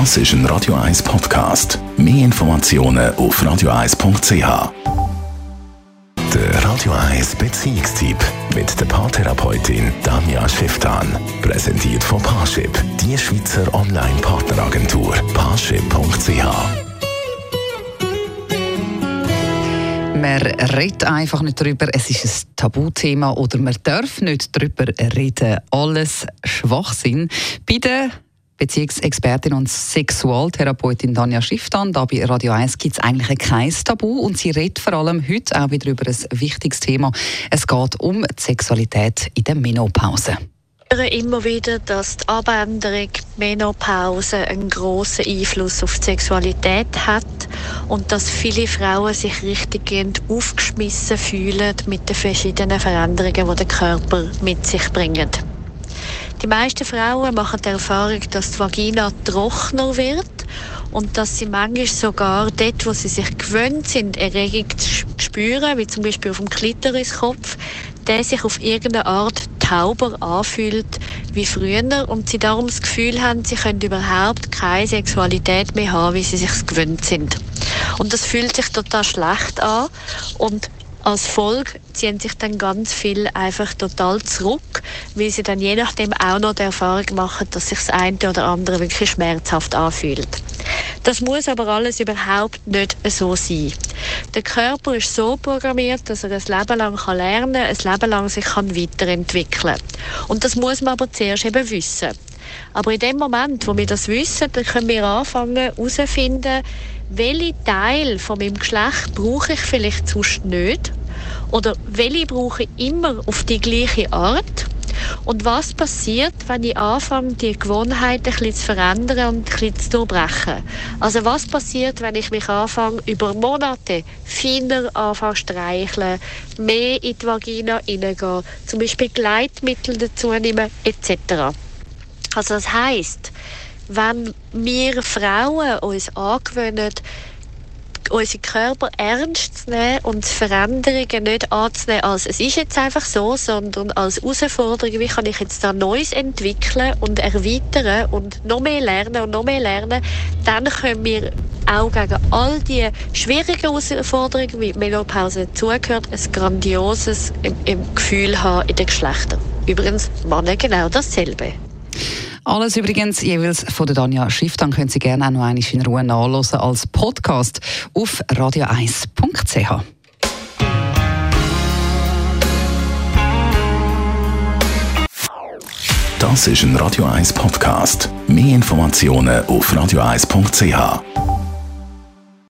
Das ist ein Radio 1 Podcast. Mehr Informationen auf radio1.ch. Der Radio 1 Beziehungstyp mit der Paartherapeutin Danja Schifftan. Präsentiert von Paarship, die Schweizer Online-Partneragentur. Paarship.ch Man redet einfach nicht darüber, es ist ein Tabuthema oder man darf nicht darüber reden. Alles Schwachsinn. Bei Beziehungsexpertin und Sexualtherapeutin Danja Schifftan. Da bei Radio 1 gibt es eigentlich kein Tabu und sie redet vor allem heute auch wieder über ein wichtiges Thema. Es geht um die Sexualität in der Menopause immer wieder, dass die Abänderung Menopause einen großen Einfluss auf die Sexualität hat und dass viele Frauen sich richtig aufgeschmissen fühlen mit den verschiedenen Veränderungen, die der Körper mit sich bringt. Die meisten Frauen machen die Erfahrung, dass die Vagina trockener wird und dass sie manchmal sogar dort, wo sie sich gewöhnt sind, Erregung zu spüren, wie zum Beispiel auf dem Klitoriskopf, der sich auf irgendeine Art tauber anfühlt wie früher und sie darum das Gefühl haben, sie können überhaupt keine Sexualität mehr haben, wie sie sich gewöhnt sind. Und das fühlt sich total schlecht an und als Folge ziehen sich dann ganz viel einfach total zurück, weil sie dann je nachdem auch noch die Erfahrung machen, dass sich das eine oder andere wirklich schmerzhaft anfühlt. Das muss aber alles überhaupt nicht so sein. Der Körper ist so programmiert, dass er ein Leben lang lernen kann, ein Leben lang sich weiterentwickeln kann. Und das muss man aber zuerst eben wissen. Aber in dem Moment, wo wir das wissen, dann können wir anfangen herauszufinden, welche Teil von meinem Geschlecht brauche ich vielleicht sonst nicht oder welche brauche ich immer auf die gleiche Art und was passiert, wenn ich anfange, die Gewohnheiten ein bisschen zu verändern und ein bisschen zu durchbrechen? Also was passiert, wenn ich mich anfange, über Monate feiner anfange streicheln, mehr in die Vagina hineingehen, zum Beispiel Gleitmittel dazu nehmen, etc. Also das heißt, wenn wir Frauen uns angewöhnen, unseren Körper ernst zu nehmen und Veränderungen nicht anzunehmen als es ist jetzt einfach so, sondern als Herausforderung, wie kann ich jetzt da Neues entwickeln und erweitern und noch mehr lernen und noch mehr lernen, dann können wir auch gegen all die schwierigen Herausforderungen, wie Menopause dazugehört, ein grandioses Gefühl haben in den Geschlechtern. Übrigens, Männer genau dasselbe. Alles übrigens jeweils von der Danja Schiff. Dann können Sie gerne auch noch einmal in Ruhe nachlesen als Podcast auf radio1.ch. Das ist ein Radio 1 Podcast. Mehr Informationen auf radio1.ch.